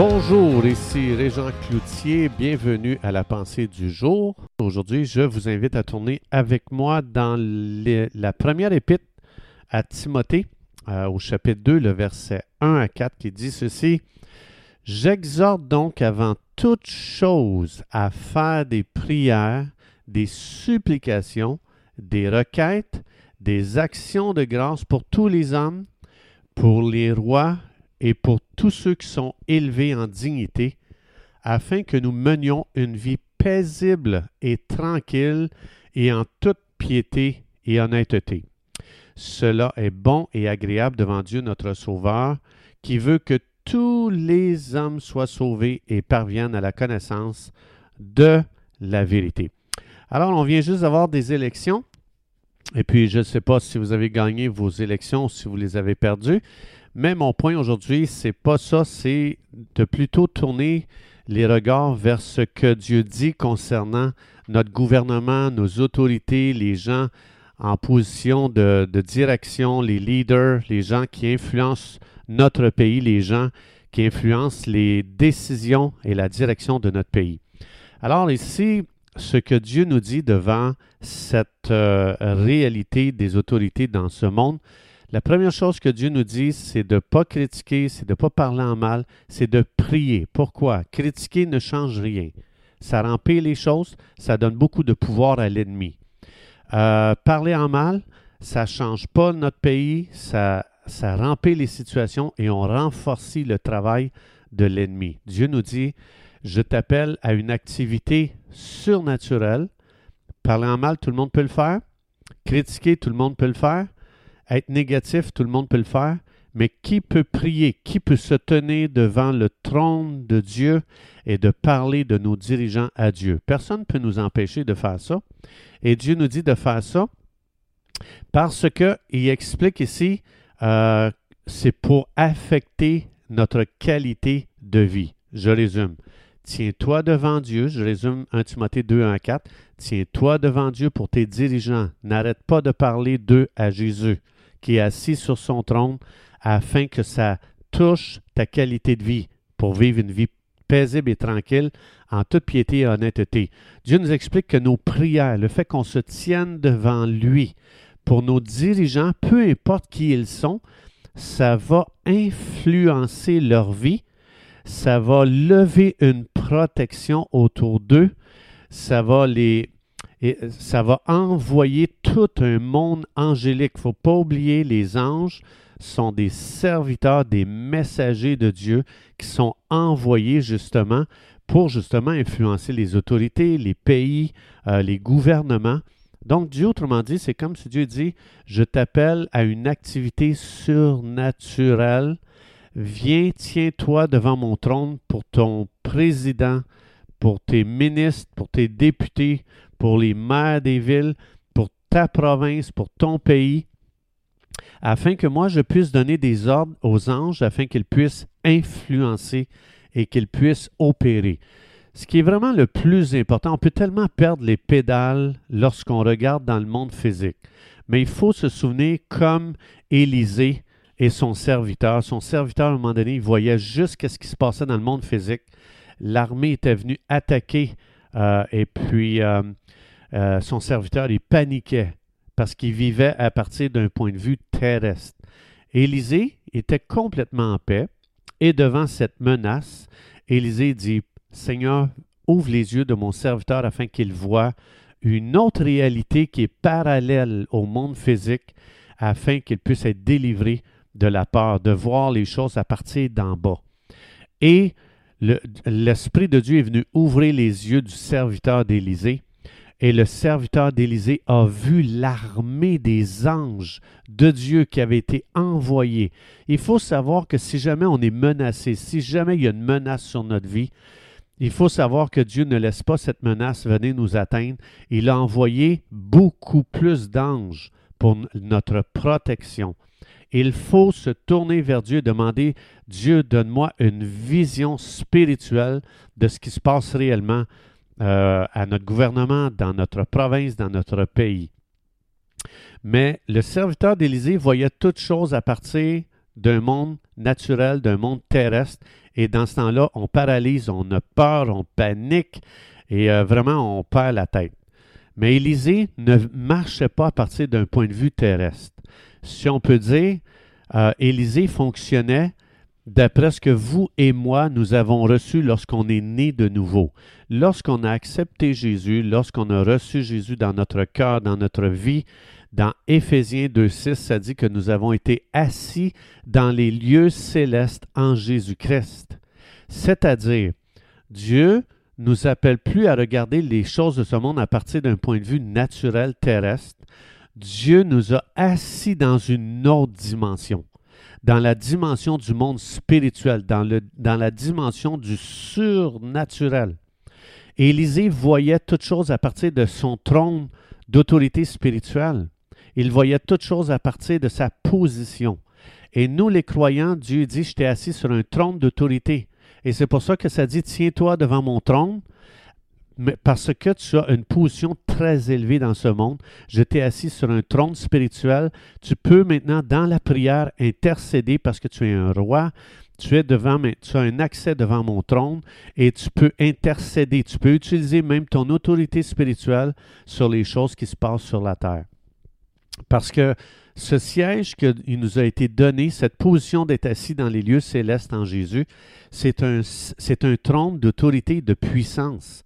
Bonjour, ici Régent Cloutier, bienvenue à la pensée du jour. Aujourd'hui, je vous invite à tourner avec moi dans les- la première épître à Timothée, euh, au chapitre 2, le verset 1 à 4, qui dit ceci. J'exhorte donc avant toute chose à faire des prières, des supplications, des requêtes, des actions de grâce pour tous les hommes, pour les rois et pour tous ceux qui sont élevés en dignité, afin que nous menions une vie paisible et tranquille et en toute piété et honnêteté. Cela est bon et agréable devant Dieu notre Sauveur, qui veut que tous les hommes soient sauvés et parviennent à la connaissance de la vérité. Alors, on vient juste d'avoir des élections. Et puis, je ne sais pas si vous avez gagné vos élections si vous les avez perdues. Mais mon point aujourd'hui, c'est pas ça, c'est de plutôt tourner les regards vers ce que Dieu dit concernant notre gouvernement, nos autorités, les gens en position de, direction, les leaders, les gens qui influencent notre pays, les gens qui influencent les décisions et la direction de notre pays. Alors ici, ce que Dieu nous dit devant cette euh, réalité des autorités dans ce monde, la première chose que Dieu nous dit, c'est de ne pas critiquer, c'est de ne pas parler en mal, c'est de prier. Pourquoi? Critiquer ne change rien. Ça pire les choses, ça donne beaucoup de pouvoir à l'ennemi. Euh, parler en mal, ça ne change pas notre pays, ça, ça les situations et on renforce le travail de l'ennemi. Dieu nous dit, je t'appelle à une activité surnaturelle. Parler en mal, tout le monde peut le faire. Critiquer, tout le monde peut le faire. Être négatif, tout le monde peut le faire. Mais qui peut prier? Qui peut se tenir devant le trône de Dieu et de parler de nos dirigeants à Dieu? Personne ne peut nous empêcher de faire ça. Et Dieu nous dit de faire ça parce qu'il explique ici, euh, c'est pour affecter notre qualité de vie. Je résume. Tiens-toi devant Dieu, je résume 1 Timothée 2, 1 à 4. Tiens-toi devant Dieu pour tes dirigeants. N'arrête pas de parler d'eux à Jésus, qui est assis sur son trône, afin que ça touche ta qualité de vie pour vivre une vie paisible et tranquille en toute piété et honnêteté. Dieu nous explique que nos prières, le fait qu'on se tienne devant lui pour nos dirigeants, peu importe qui ils sont, ça va influencer leur vie, ça va lever une protection autour d'eux, ça va les et ça va envoyer tout un monde angélique. Il ne faut pas oublier, les anges sont des serviteurs, des messagers de Dieu qui sont envoyés justement pour justement influencer les autorités, les pays, euh, les gouvernements. Donc Dieu, autrement dit, c'est comme si Dieu dit, je t'appelle à une activité surnaturelle. Viens, tiens-toi devant mon trône pour ton président, pour tes ministres, pour tes députés, pour les maires des villes, pour ta province, pour ton pays, afin que moi je puisse donner des ordres aux anges, afin qu'ils puissent influencer et qu'ils puissent opérer. Ce qui est vraiment le plus important, on peut tellement perdre les pédales lorsqu'on regarde dans le monde physique. Mais il faut se souvenir comme Élisée et son serviteur. Son serviteur, à un moment donné, il voyait juste ce qui se passait dans le monde physique. L'armée était venue attaquer euh, et puis euh, euh, son serviteur, il paniquait parce qu'il vivait à partir d'un point de vue terrestre. Élisée était complètement en paix et devant cette menace, Élisée dit Seigneur, ouvre les yeux de mon serviteur afin qu'il voie une autre réalité qui est parallèle au monde physique afin qu'il puisse être délivré de la peur, de voir les choses à partir d'en bas. Et l'Esprit de Dieu est venu ouvrir les yeux du serviteur d'Élisée. Et le serviteur d'Élisée a vu l'armée des anges de Dieu qui avait été envoyée. Il faut savoir que si jamais on est menacé, si jamais il y a une menace sur notre vie, il faut savoir que Dieu ne laisse pas cette menace venir nous atteindre. Il a envoyé beaucoup plus d'anges pour notre protection. Il faut se tourner vers Dieu et demander, Dieu, donne-moi une vision spirituelle de ce qui se passe réellement euh, à notre gouvernement, dans notre province, dans notre pays. Mais le serviteur d'Élisée voyait toutes choses à partir d'un monde naturel, d'un monde terrestre. Et dans ce temps-là, on paralyse, on a peur, on panique et euh, vraiment on perd la tête. Mais Élisée ne marchait pas à partir d'un point de vue terrestre. Si on peut dire, euh, Élisée fonctionnait d'après ce que vous et moi, nous avons reçu lorsqu'on est né de nouveau. Lorsqu'on a accepté Jésus, lorsqu'on a reçu Jésus dans notre cœur, dans notre vie, dans Éphésiens 2.6, ça dit que nous avons été assis dans les lieux célestes en Jésus-Christ. C'est-à-dire, Dieu nous appelle plus à regarder les choses de ce monde à partir d'un point de vue naturel terrestre. Dieu nous a assis dans une autre dimension, dans la dimension du monde spirituel, dans, la dimension du surnaturel. Élisée voyait toutes choses à partir de son trône d'autorité spirituelle. Il voyait toutes choses à partir de sa position. Et nous, les croyants, Dieu dit, je t'ai assis sur un trône d'autorité. Et c'est pour ça que ça dit, tiens-toi devant mon trône, parce que tu as une position très élevée dans ce monde. Je t'ai assis sur un trône spirituel. Tu peux maintenant, dans la prière, intercéder parce que tu es un roi. Tu, es devant, tu as un accès devant mon trône et tu peux intercéder. Tu peux utiliser même ton autorité spirituelle sur les choses qui se passent sur la terre. Parce que ce siège qui nous a été donné, cette position d'être assis dans les lieux célestes en Jésus, c'est un, c'est un trône d'autorité de puissance.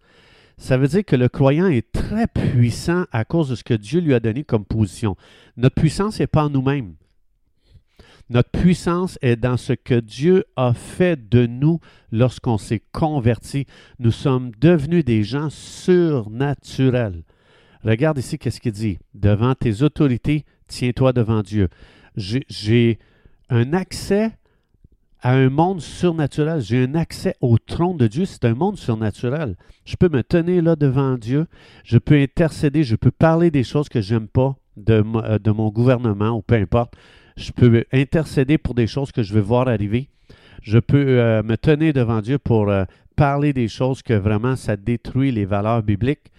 Ça veut dire que le croyant est très puissant à cause de ce que Dieu lui a donné comme position. Notre puissance n'est pas en nous-mêmes. Notre puissance est dans ce que Dieu a fait de nous lorsqu'on s'est converti. Nous sommes devenus des gens surnaturels. Regarde ici qu'est-ce qu'il dit. Devant tes autorités, tiens-toi devant Dieu. J'ai un accès à un monde surnaturel. J'ai un accès au trône de Dieu. C'est un monde surnaturel. Je peux me tenir là devant Dieu. Je peux intercéder. Je peux parler des choses que j'aime pas de, euh, de, mon gouvernement ou peu importe. Je peux intercéder pour des choses que je veux voir arriver. Je peux euh, me tenir devant Dieu pour euh, parler des choses que vraiment ça détruit les valeurs bibliques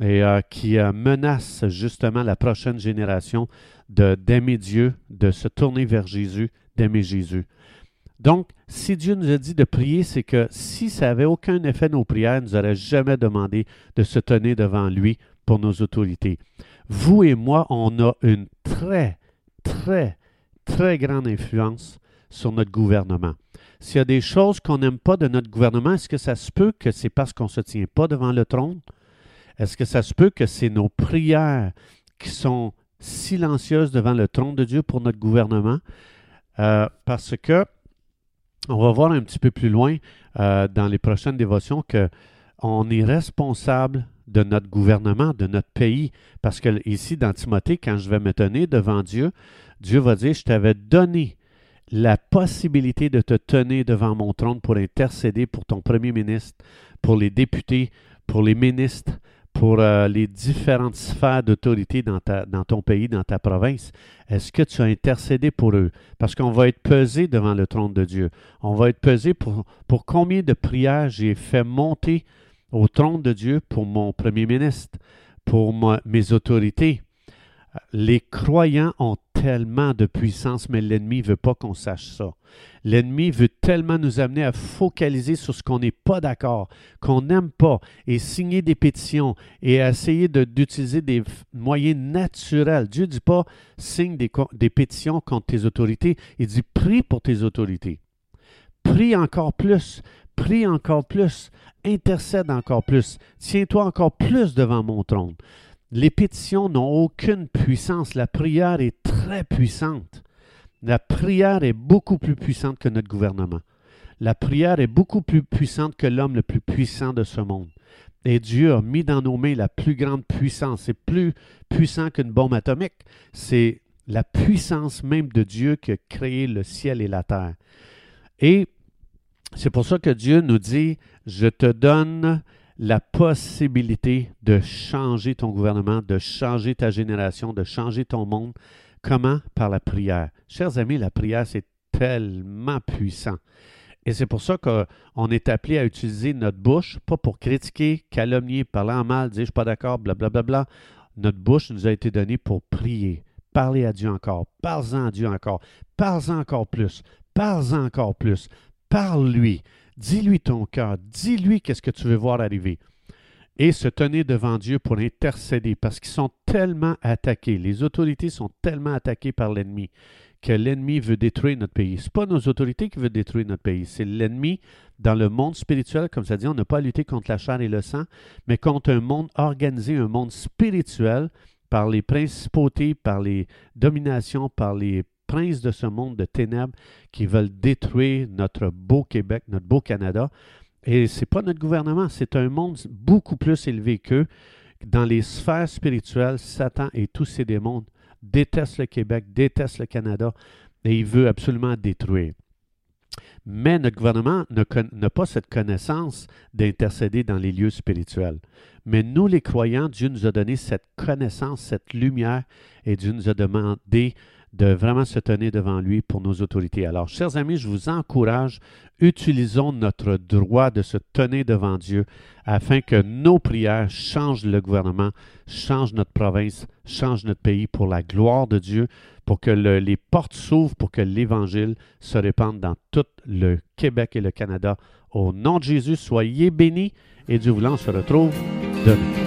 et qui euh, menace justement la prochaine génération d'aimer Dieu, de se tourner vers Jésus, d'aimer Jésus. Donc, si Dieu nous a dit de prier, c'est que si ça n'avait aucun effet nos prières, ne nous aurait jamais demandé de se tenir devant lui pour nos autorités. Vous et moi, on a une très, très, très grande influence sur notre gouvernement. S'il y a des choses qu'on n'aime pas de notre gouvernement, est-ce que ça se peut que c'est parce qu'on ne se tient pas devant le trône? Est-ce que ça se peut que c'est nos prières qui sont silencieuses devant le trône de Dieu pour notre gouvernement? Euh, parce que on va voir un petit peu plus loin euh, dans les prochaines dévotions que on est responsable de notre gouvernement, de notre pays. Parce que ici, dans Timothée, quand je vais me tenir devant Dieu, Dieu va dire, je t'avais donné la possibilité de te tenir devant mon trône pour intercéder pour ton premier ministre, pour les députés, pour les ministres, pour euh, les différentes sphères d'autorité dans, dans ton pays, dans ta province, est-ce que tu as intercédé pour eux? Parce qu'on va être pesé devant le trône de Dieu. On va être pesé pour, pour combien de prières j'ai fait monter au trône de Dieu pour mon premier ministre, pour mes autorités? Les croyants ont tellement de puissance, mais l'ennemi ne veut pas qu'on sache ça. L'ennemi veut tellement nous amener à focaliser sur ce qu'on n'est pas d'accord, qu'on n'aime pas, et signer des pétitions et essayer d'utiliser des moyens naturels. Dieu ne dit pas signe des, des pétitions contre tes autorités, il dit prie pour tes autorités. Prie encore plus, prie encore plus, intercède encore plus, tiens-toi encore plus devant mon trône. Les pétitions n'ont aucune puissance. La prière est très puissante. La prière est beaucoup plus puissante que notre gouvernement. La prière est beaucoup plus puissante que l'homme le plus puissant de ce monde. Et Dieu a mis dans nos mains la plus grande puissance. C'est plus puissant qu'une bombe atomique. C'est la puissance même de Dieu qui a créé le ciel et la terre. Et c'est pour ça que Dieu nous dit, je te donne la possibilité de changer ton gouvernement, de changer ta génération, de changer ton monde. Comment? Par la prière. Chers amis, la prière, c'est tellement puissant. Et c'est pour ça qu'on est appelé à utiliser notre bouche, pas pour critiquer, calomnier, parler en mal, dire je suis pas d'accord, blablabla. Notre bouche nous a été donnée pour prier. parler à Dieu encore. Parle-en à Dieu encore. Parle-en encore plus. Parle-en encore plus. Parle-lui. Dis-lui ton cœur. Dis-lui qu'est-ce que tu veux voir arriver. Et se tenir devant Dieu pour intercéder parce qu'ils sont tellement attaqués. Les autorités sont tellement attaquées par l'ennemi que l'ennemi veut détruire notre pays. Ce n'est pas nos autorités qui veulent détruire notre pays, c'est l'ennemi dans le monde spirituel, comme ça dit, on n'a pas à lutter contre la chair et le sang, mais contre un monde organisé, un monde spirituel par les principautés, par les dominations, par les princes de ce monde de ténèbres qui veulent détruire notre beau Québec, notre beau Canada. Et ce n'est pas notre gouvernement, c'est un monde beaucoup plus élevé qu'eux. Dans les sphères spirituelles, Satan et tous ses démons détestent le Québec, détestent le Canada et il veut absolument détruire. Mais notre gouvernement n'a pas cette connaissance d'intercéder dans les lieux spirituels. Mais nous, les croyants, Dieu nous a donné cette connaissance, cette lumière, et Dieu nous a demandé de vraiment se tenir devant lui pour nos autorités. Alors, chers amis, je vous encourage, utilisons notre droit de se tenir devant Dieu afin que nos prières changent le gouvernement, changent notre province, changent notre pays pour la gloire de Dieu, pour que les portes s'ouvrent, pour que l'Évangile se répande dans tout le Québec et le Canada. Au nom de Jésus, soyez bénis et Dieu voulant, on se retrouve demain.